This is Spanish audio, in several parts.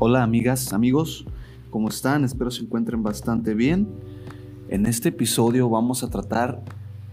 Hola amigas, amigos, ¿cómo están? Espero se encuentren bastante bien. En este episodio vamos a tratar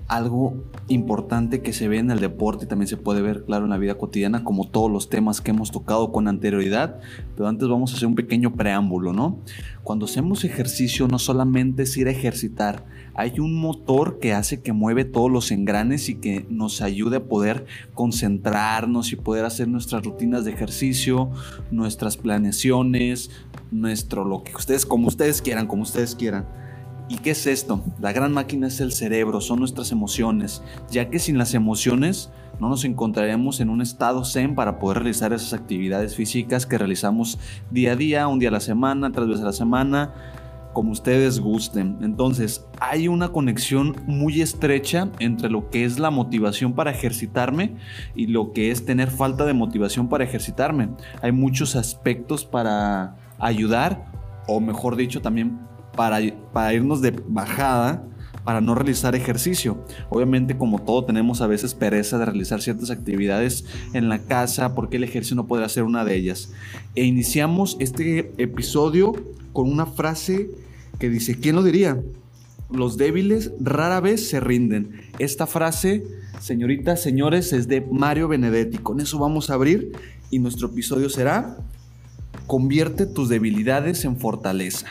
algo importante que se ve en el deporte y también se puede ver, claro, en la vida cotidiana, como todos los temas que hemos tocado con anterioridad. Pero antes vamos a hacer un pequeño preámbulo, ¿no? Cuando hacemos ejercicio no solamente es ir a ejercitar, hay un motor que hace que mueve todos los engranes y que nos ayude a poder concentrarnos y poder hacer nuestras rutinas de ejercicio, nuestras planeaciones, nuestro lo que ustedes, como ustedes quieran, como ustedes quieran. ¿Y qué es esto? La gran máquina es el cerebro, son nuestras emociones, ya que sin las emociones no nos encontraremos en un estado zen para poder realizar esas actividades físicas que realizamos día a día, un día a la semana, tres veces a la semana, como ustedes gusten. Entonces, hay una conexión muy estrecha entre lo que es la motivación para ejercitarme y lo que es tener falta de motivación para ejercitarme. Hay muchos aspectos para ayudar, o mejor dicho, también para, irnos de bajada para no realizar ejercicio. Obviamente como todo tenemos a veces pereza de realizar ciertas actividades en la casa porque el ejercicio no puede ser una de ellas. E iniciamos este episodio con una frase que dice, ¿quién lo diría? Los débiles rara vez se rinden. Esta frase, señoritas, señores, es de Mario Benedetti. Con eso vamos a abrir y nuestro episodio será Convierte tus debilidades en fortaleza.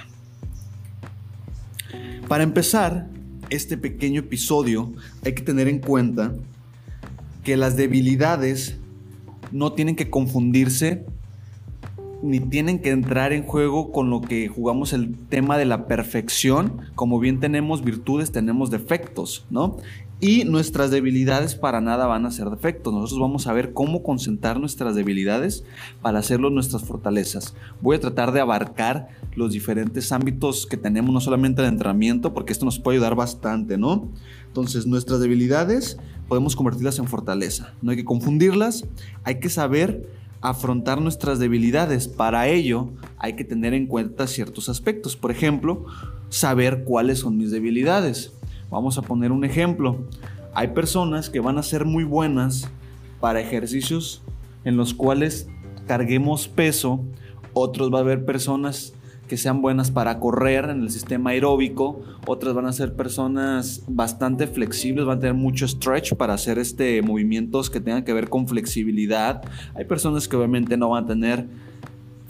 Para empezar este pequeño episodio, hay que tener en cuenta que las debilidades no tienen que confundirse ni tienen que entrar en juego con lo que jugamos el tema de la perfección. Como bien tenemos virtudes, tenemos defectos, ¿no? Y nuestras debilidades para nada van a ser defectos. Nosotros vamos a ver cómo concentrar nuestras debilidades para hacerlo nuestras fortalezas. Voy a tratar de abarcar los diferentes ámbitos que tenemos, no solamente el entrenamiento, porque esto nos puede ayudar bastante, ¿no? Entonces, nuestras debilidades podemos convertirlas en fortaleza. No hay que confundirlas, hay que saber afrontar nuestras debilidades. Para ello hay que tener en cuenta ciertos aspectos. Por ejemplo, saber cuáles son mis debilidades. Vamos a poner un ejemplo. Hay personas que van a ser muy buenas para ejercicios en los cuales carguemos peso. Otros va a haber personas que sean buenas para correr en el sistema aeróbico, otras van a ser personas bastante flexibles, van a tener mucho stretch para hacer este movimientos que tengan que ver con flexibilidad. Hay personas que obviamente no van a tener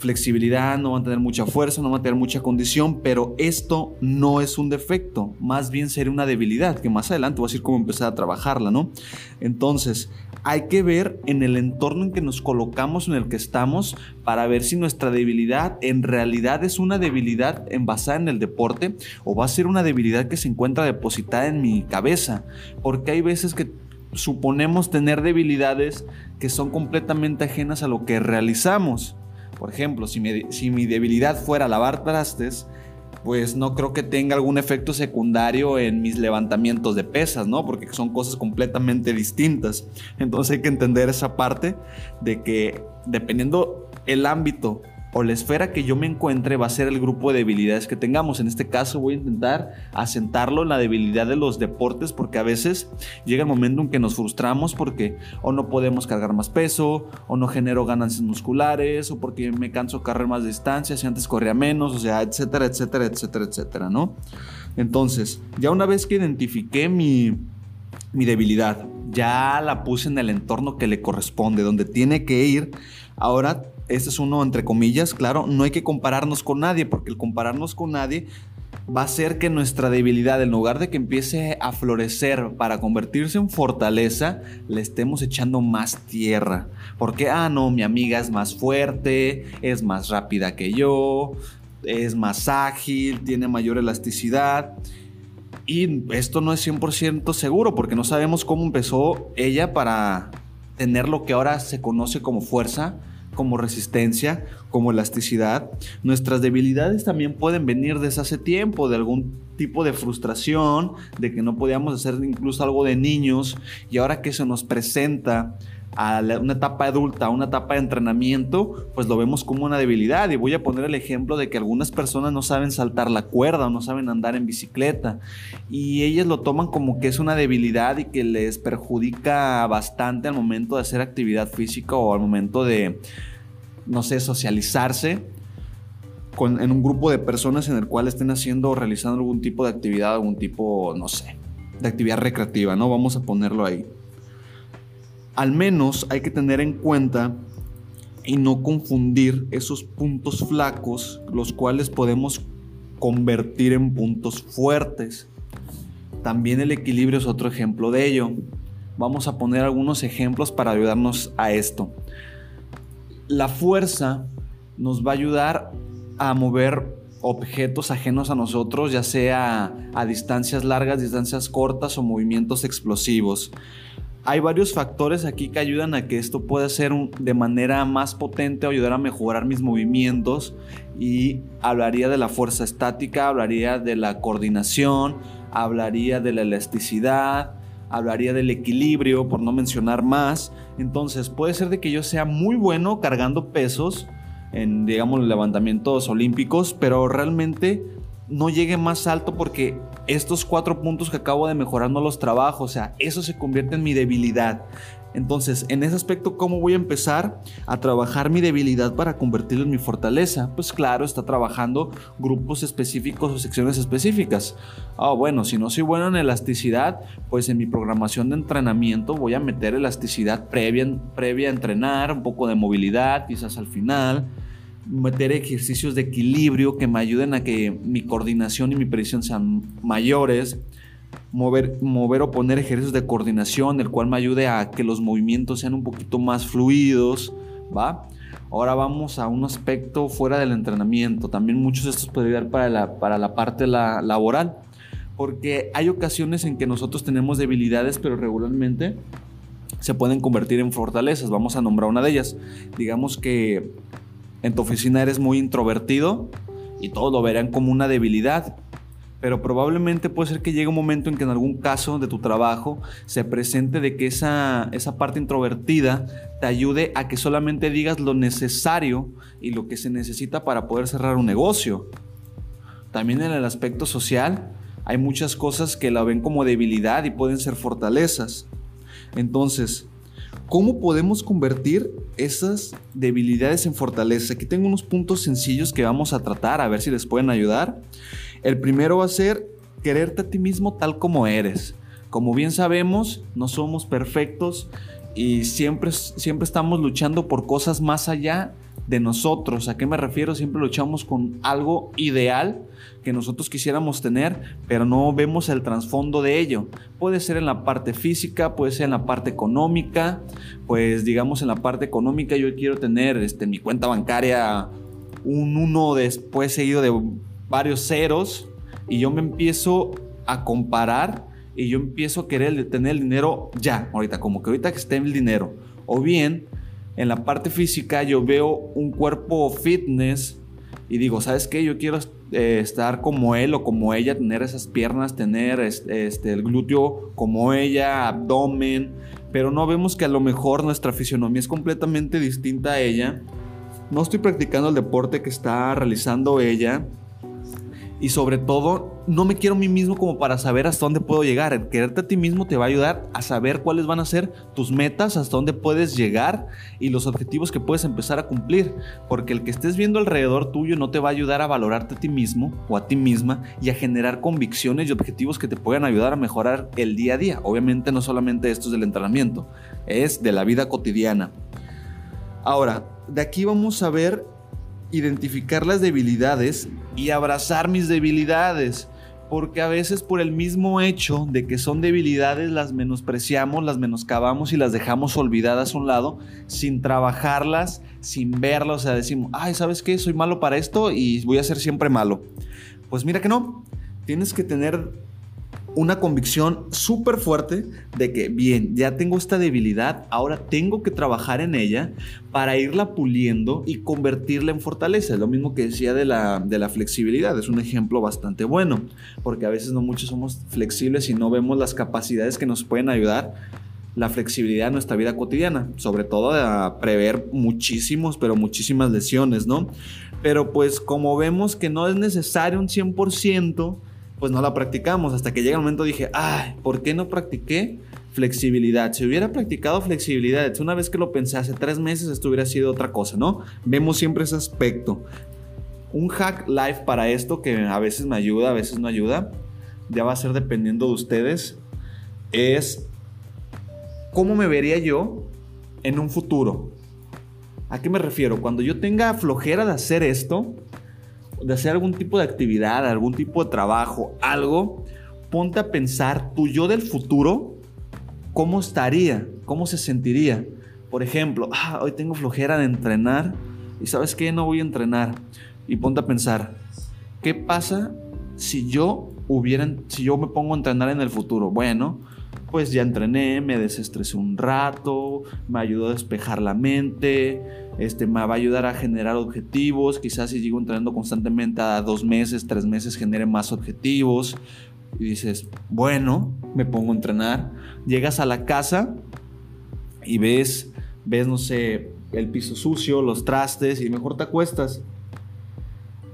flexibilidad, no van a tener mucha fuerza, no van a tener mucha condición, pero esto no es un defecto, más bien sería una debilidad, que más adelante voy a decir cómo empezar a trabajarla, ¿no? Entonces, hay que ver en el entorno en que nos colocamos, en el que estamos, para ver si nuestra debilidad en realidad es una debilidad basada en el deporte o va a ser una debilidad que se encuentra depositada en mi cabeza. Porque hay veces que suponemos tener debilidades que son completamente ajenas a lo que realizamos. Por ejemplo, si mi, debilidad fuera lavar trastes, pues no creo que tenga algún efecto secundario en mis levantamientos de pesas, ¿no? Porque son cosas completamente distintas. Entonces hay que entender esa parte de que dependiendo el ámbito o la esfera que yo me encuentre va a ser el grupo de debilidades que tengamos. En este caso voy a intentar asentarlo en la debilidad de los deportes porque a veces llega el momento en que nos frustramos porque o no podemos cargar más peso o no genero ganancias musculares o porque me canso correr más distancias y antes corría menos, o sea, etcétera, etcétera, etcétera, etcétera, ¿no? Entonces, ya una vez que identifiqué mi, mi debilidad, ya la puse en el entorno que le corresponde, donde tiene que ir, ahora este es uno entre comillas, claro, no hay que compararnos con nadie, porque el compararnos con nadie va a hacer que nuestra debilidad, en lugar de que empiece a florecer para convertirse en fortaleza, le estemos echando más tierra. Porque, ah, no, mi amiga es más fuerte, es más rápida que yo, es más ágil, tiene mayor elasticidad. Y esto no es 100% seguro porque no sabemos cómo empezó ella para tener lo que ahora se conoce como fuerza como resistencia, como elasticidad. Nuestras debilidades también pueden venir desde hace tiempo, de algún tipo de frustración, de que no podíamos hacer incluso algo de niños y ahora que se nos presenta a una etapa adulta, a una etapa de entrenamiento, pues lo vemos como una debilidad. Y voy a poner el ejemplo de que algunas personas no saben saltar la cuerda o no saben andar en bicicleta. Y ellas lo toman como que es una debilidad y que les perjudica bastante al momento de hacer actividad física o al momento de, no sé, socializarse. en un grupo de personas en el cual estén haciendo o realizando algún tipo de actividad, algún tipo, no sé, de actividad recreativa, ¿no? Vamos a ponerlo ahí. Al menos hay que tener en cuenta y no confundir esos puntos flacos, los cuales podemos convertir en puntos fuertes. También el equilibrio es otro ejemplo de ello. Vamos a poner algunos ejemplos para ayudarnos a esto. La fuerza nos va a ayudar a mover objetos ajenos a nosotros, ya sea a distancias largas, distancias cortas o movimientos explosivos. Hay varios factores aquí que ayudan a que esto pueda ser de manera más potente ayudar a mejorar mis movimientos y hablaría de la fuerza estática, hablaría de la coordinación, hablaría de la elasticidad, hablaría del equilibrio, por no mencionar más. Entonces puede ser de que yo sea muy bueno cargando pesos en, digamos, levantamientos olímpicos, pero realmente no llegue más alto porque estos cuatro puntos que acabo de mejorar no los trabajo, o sea, eso se convierte en mi debilidad. Entonces, en ese aspecto, ¿cómo voy a empezar a trabajar mi debilidad para convertirlo en mi fortaleza? Pues claro, está trabajando grupos específicos o secciones específicas. Ah, bueno, si no soy bueno en elasticidad, pues en mi programación de entrenamiento voy a meter elasticidad previa, previa a entrenar, un poco de movilidad, quizás al final meter ejercicios de equilibrio que me ayuden a que mi coordinación y mi precisión sean mayores, mover, mover o poner ejercicios de coordinación, el cual me ayude a que los movimientos sean un poquito más fluidos, ¿va? Ahora vamos a un aspecto fuera del entrenamiento. También muchos de estos pueden ayudar para la, para la parte la, laboral, porque hay ocasiones en que nosotros tenemos debilidades, pero regularmente se pueden convertir en fortalezas. Vamos a nombrar una de ellas. Digamos que en tu oficina eres muy introvertido y todos lo verán como una debilidad. Pero probablemente puede ser que llegue un momento en que en algún caso de tu trabajo se presente de que esa, esa parte introvertida te ayude a que solamente digas lo necesario y lo que se necesita para poder cerrar un negocio. También en el aspecto social hay muchas cosas que la ven como debilidad y pueden ser fortalezas. Entonces, ¿Cómo podemos convertir esas debilidades en fortalezas? Aquí tengo unos puntos sencillos que vamos a tratar, a ver si les pueden ayudar. El primero va a ser quererte a ti mismo tal como eres. Como bien sabemos, no somos perfectos y siempre, siempre estamos luchando por cosas más allá de nosotros. ¿A qué me refiero? Siempre luchamos con algo ideal que nosotros quisiéramos tener, pero no vemos el trasfondo de ello. Puede ser en la parte física, puede ser en la parte económica, pues digamos en la parte económica yo quiero tener este, mi cuenta bancaria un 1 después seguido de varios ceros y yo me empiezo a comparar y yo empiezo a querer tener el dinero ya, ahorita, como que ahorita que esté el dinero. O bien en la parte física yo veo un cuerpo fitness y digo, ¿sabes qué? Yo quiero eh, estar como él o como ella, tener esas piernas, tener este, el glúteo como ella, abdomen, pero no vemos que a lo mejor nuestra fisionomía es completamente distinta a ella. No estoy practicando el deporte que está realizando ella y sobre todo no me quiero a mí mismo como para saber hasta dónde puedo llegar. El quererte a ti mismo te va a ayudar a saber cuáles van a ser tus metas, hasta dónde puedes llegar y los objetivos que puedes empezar a cumplir. Porque el que estés viendo alrededor tuyo no te va a ayudar a valorarte a ti mismo o a ti misma y a generar convicciones y objetivos que te puedan ayudar a mejorar el día a día. Obviamente no solamente esto es del entrenamiento, es de la vida cotidiana. Ahora, de aquí vamos a ver identificar las debilidades y abrazar mis debilidades. Porque a veces por el mismo hecho de que son debilidades las menospreciamos, las menoscabamos y las dejamos olvidadas a un lado sin trabajarlas, sin verlas. O sea, decimos, ay, ¿sabes qué? Soy malo para esto y voy a ser siempre malo. Pues mira que no. Tienes que tener una convicción súper fuerte de que, bien, ya tengo esta debilidad, ahora tengo que trabajar en ella para irla puliendo y convertirla en fortaleza. Es lo mismo que decía de la, de la flexibilidad, es un ejemplo bastante bueno, porque a veces no muchos somos flexibles y no vemos las capacidades que nos pueden ayudar la flexibilidad en nuestra vida cotidiana, sobre todo a prever muchísimos, pero muchísimas lesiones, ¿no? Pero pues como vemos que no es necesario un 100%, pues no la practicamos. Hasta que llega el momento dije, ay, ¿por qué no practiqué flexibilidad? Si hubiera practicado flexibilidad, una vez que lo pensé hace tres meses, esto hubiera sido otra cosa, ¿no? Vemos siempre ese aspecto. Un hack live para esto que a veces me ayuda, a veces no ayuda, ya va a ser dependiendo de ustedes, es cómo me vería yo en un futuro. ¿A qué me refiero? Cuando yo tenga flojera de hacer esto, de hacer algún tipo de actividad, algún tipo de trabajo, algo, ponte a pensar tu yo del futuro, ¿cómo estaría? ¿Cómo se sentiría? Por ejemplo, ah, hoy tengo flojera de entrenar y sabes qué, no voy a entrenar y ponte a pensar, ¿qué pasa si yo hubiera, si yo me pongo a entrenar en el futuro? Bueno, pues ya entrené, me desestresé un rato, me ayudó a despejar la mente, este, me va a ayudar a generar objetivos, quizás si sigo entrenando constantemente a dos meses, tres meses genere más objetivos. Y dices, bueno, me pongo a entrenar. Llegas a la casa y ves, ves, no sé, el piso sucio, los trastes y mejor te acuestas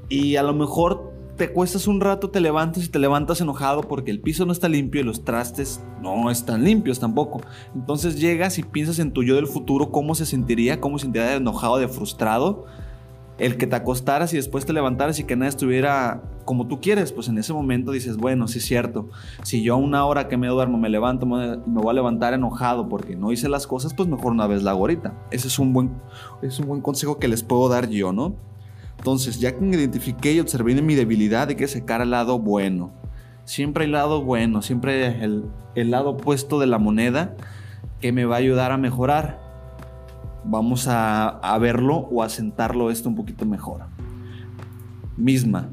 y a lo mejor te cuestas un rato, te levantas y te levantas enojado porque el piso no está limpio y los trastes no están limpios tampoco. Entonces llegas y piensas en tu yo del futuro, cómo se sentiría, cómo se sentiría de enojado, de frustrado. El que te acostaras y después te levantaras y que nada estuviera como tú quieres, pues en ese momento dices, bueno, sí es cierto. Si yo a una hora que me duermo me levanto, me, voy a levantar enojado porque no hice las cosas, pues mejor una vez la hago ahorita. Ese es un buen, es un buen consejo que les puedo dar yo, ¿no? Entonces, ya que identifiqué y observé mi debilidad, hay que sacar al lado bueno. Siempre hay lado bueno, siempre el, el lado opuesto de la moneda que me va a ayudar a mejorar. Vamos a, a verlo o a sentarlo esto un poquito mejor. Misma,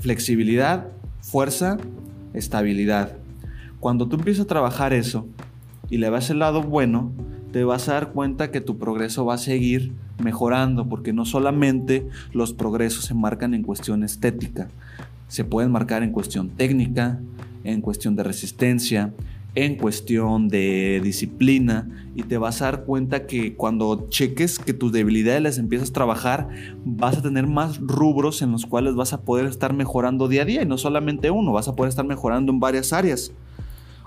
flexibilidad, fuerza, estabilidad. Cuando tú empiezas a trabajar eso y le vas el lado bueno, te vas a dar cuenta que tu progreso va a seguir mejorando, porque no solamente los progresos se marcan en cuestión estética, se pueden marcar en cuestión técnica, en cuestión de resistencia, en cuestión de disciplina y te vas a dar cuenta que cuando cheques que tus debilidades las empiezas a trabajar, vas a tener más rubros en los cuales vas a poder estar mejorando día a día y no solamente uno, vas a poder estar mejorando en varias áreas.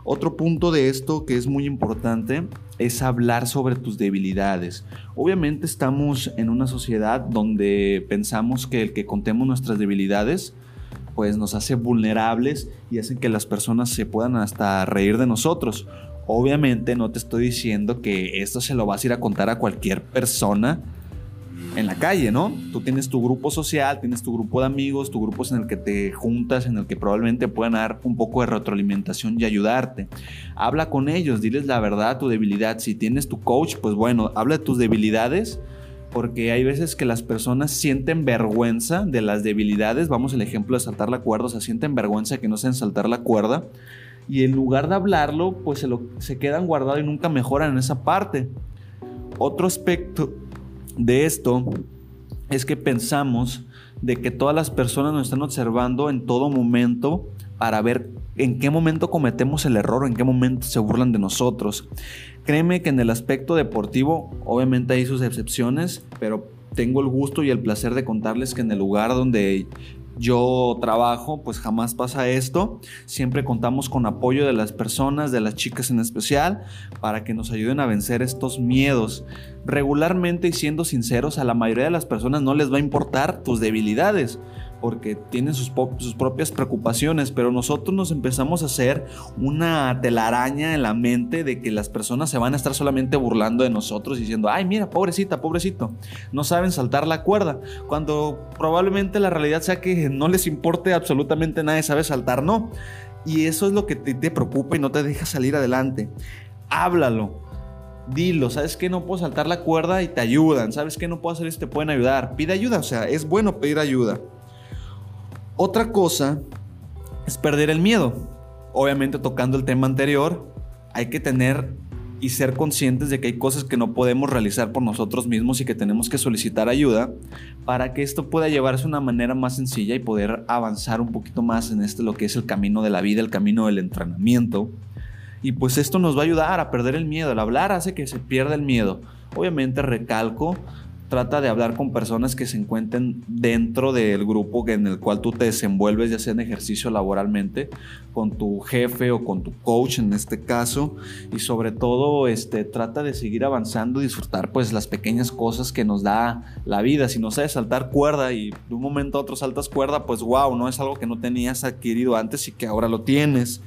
Otro punto de esto que es muy importante es hablar sobre tus debilidades. Obviamente estamos en una sociedad donde pensamos que el que contemos nuestras debilidades pues nos hace vulnerables y hacen que las personas se puedan hasta reír de nosotros. Obviamente no te estoy diciendo que esto se lo vas a ir a contar a cualquier persona en la calle, ¿no? Tú tienes tu grupo social, tienes tu grupo de amigos, tu grupo en el que te juntas, en el que probablemente puedan dar un poco de retroalimentación y ayudarte. Habla con ellos, diles la verdad, tu debilidad. Si tienes tu coach, pues bueno, habla de tus debilidades porque hay veces que las personas sienten vergüenza de las debilidades. Vamos el ejemplo de saltar la cuerda, o sea, sienten vergüenza que no saben saltar la cuerda. Y en lugar de hablarlo, pues se, lo, se quedan guardados y nunca mejoran en esa parte. Otro aspecto de esto es que pensamos de que todas las personas nos están observando en todo momento para ver en qué momento cometemos el error, en qué momento se burlan de nosotros. Créeme que en el aspecto deportivo, obviamente hay sus excepciones, pero tengo el gusto y el placer de contarles que en el lugar donde yo trabajo, pues jamás pasa esto. Siempre contamos con apoyo de las personas, de las chicas en especial, para que nos ayuden a vencer estos miedos. Regularmente y siendo sinceros, a la mayoría de las personas no les va a importar tus debilidades porque tienen sus, sus, propias preocupaciones, pero nosotros nos empezamos a hacer una telaraña en la mente de que las personas se van a estar solamente burlando de nosotros diciendo, ay, mira, pobrecita, pobrecito, no saben saltar la cuerda, cuando probablemente la realidad sea que no les importe absolutamente nadie sabe saltar, no. Y eso es lo que te, te preocupa y no te deja salir adelante. Háblalo, dilo, ¿sabes qué? No puedo saltar la cuerda y te ayudan, ¿sabes qué? No puedo hacer esto, te pueden ayudar. Pide ayuda, o sea, es bueno pedir ayuda. Otra cosa es perder el miedo. Obviamente tocando el tema anterior, hay que tener y ser conscientes de que hay cosas que no podemos realizar por nosotros mismos y que tenemos que solicitar ayuda para que esto pueda llevarse de una manera más sencilla y poder avanzar un poquito más en este lo que es el camino de la vida, el camino del entrenamiento. Y pues esto nos va a ayudar a perder el miedo. El hablar hace que se pierda el miedo. Obviamente recalco, trata de hablar con personas que se encuentren dentro del grupo en el cual tú te desenvuelves, ya sea en ejercicio laboralmente, con tu jefe o con tu coach en este caso, y sobre todo este, trata de seguir avanzando y disfrutar pues las pequeñas cosas que nos da la vida. Si no sabes saltar cuerda y de un momento a otro saltas cuerda, pues wow, no es algo que no tenías adquirido antes y que ahora lo tienes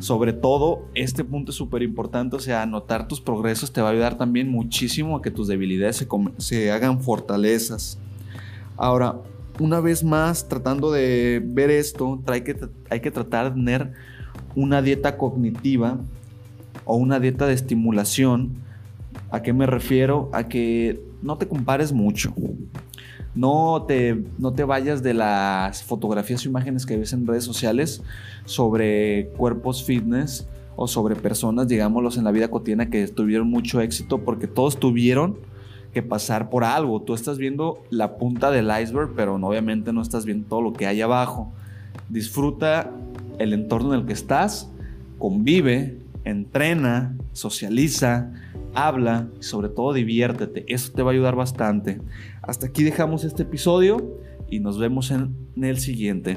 sobre todo, este punto es súper importante, o sea, anotar tus progresos te va a ayudar también muchísimo a que tus debilidades se, hagan fortalezas. Ahora, una vez más, tratando de ver esto, hay que, hay que tratar de tener una dieta cognitiva o una dieta de estimulación. ¿A qué me refiero? A que no te compares mucho. No te, no te vayas de las fotografías o imágenes que ves en redes sociales sobre cuerpos fitness o sobre personas, digámoslos, en la vida cotidiana que tuvieron mucho éxito porque todos tuvieron que pasar por algo. Tú estás viendo la punta del iceberg, pero obviamente no estás viendo todo lo que hay abajo. Disfruta el entorno en el que estás, convive, entrena, socializa, habla y sobre todo diviértete. Eso te va a ayudar bastante. Hasta aquí dejamos este episodio y nos vemos en el siguiente.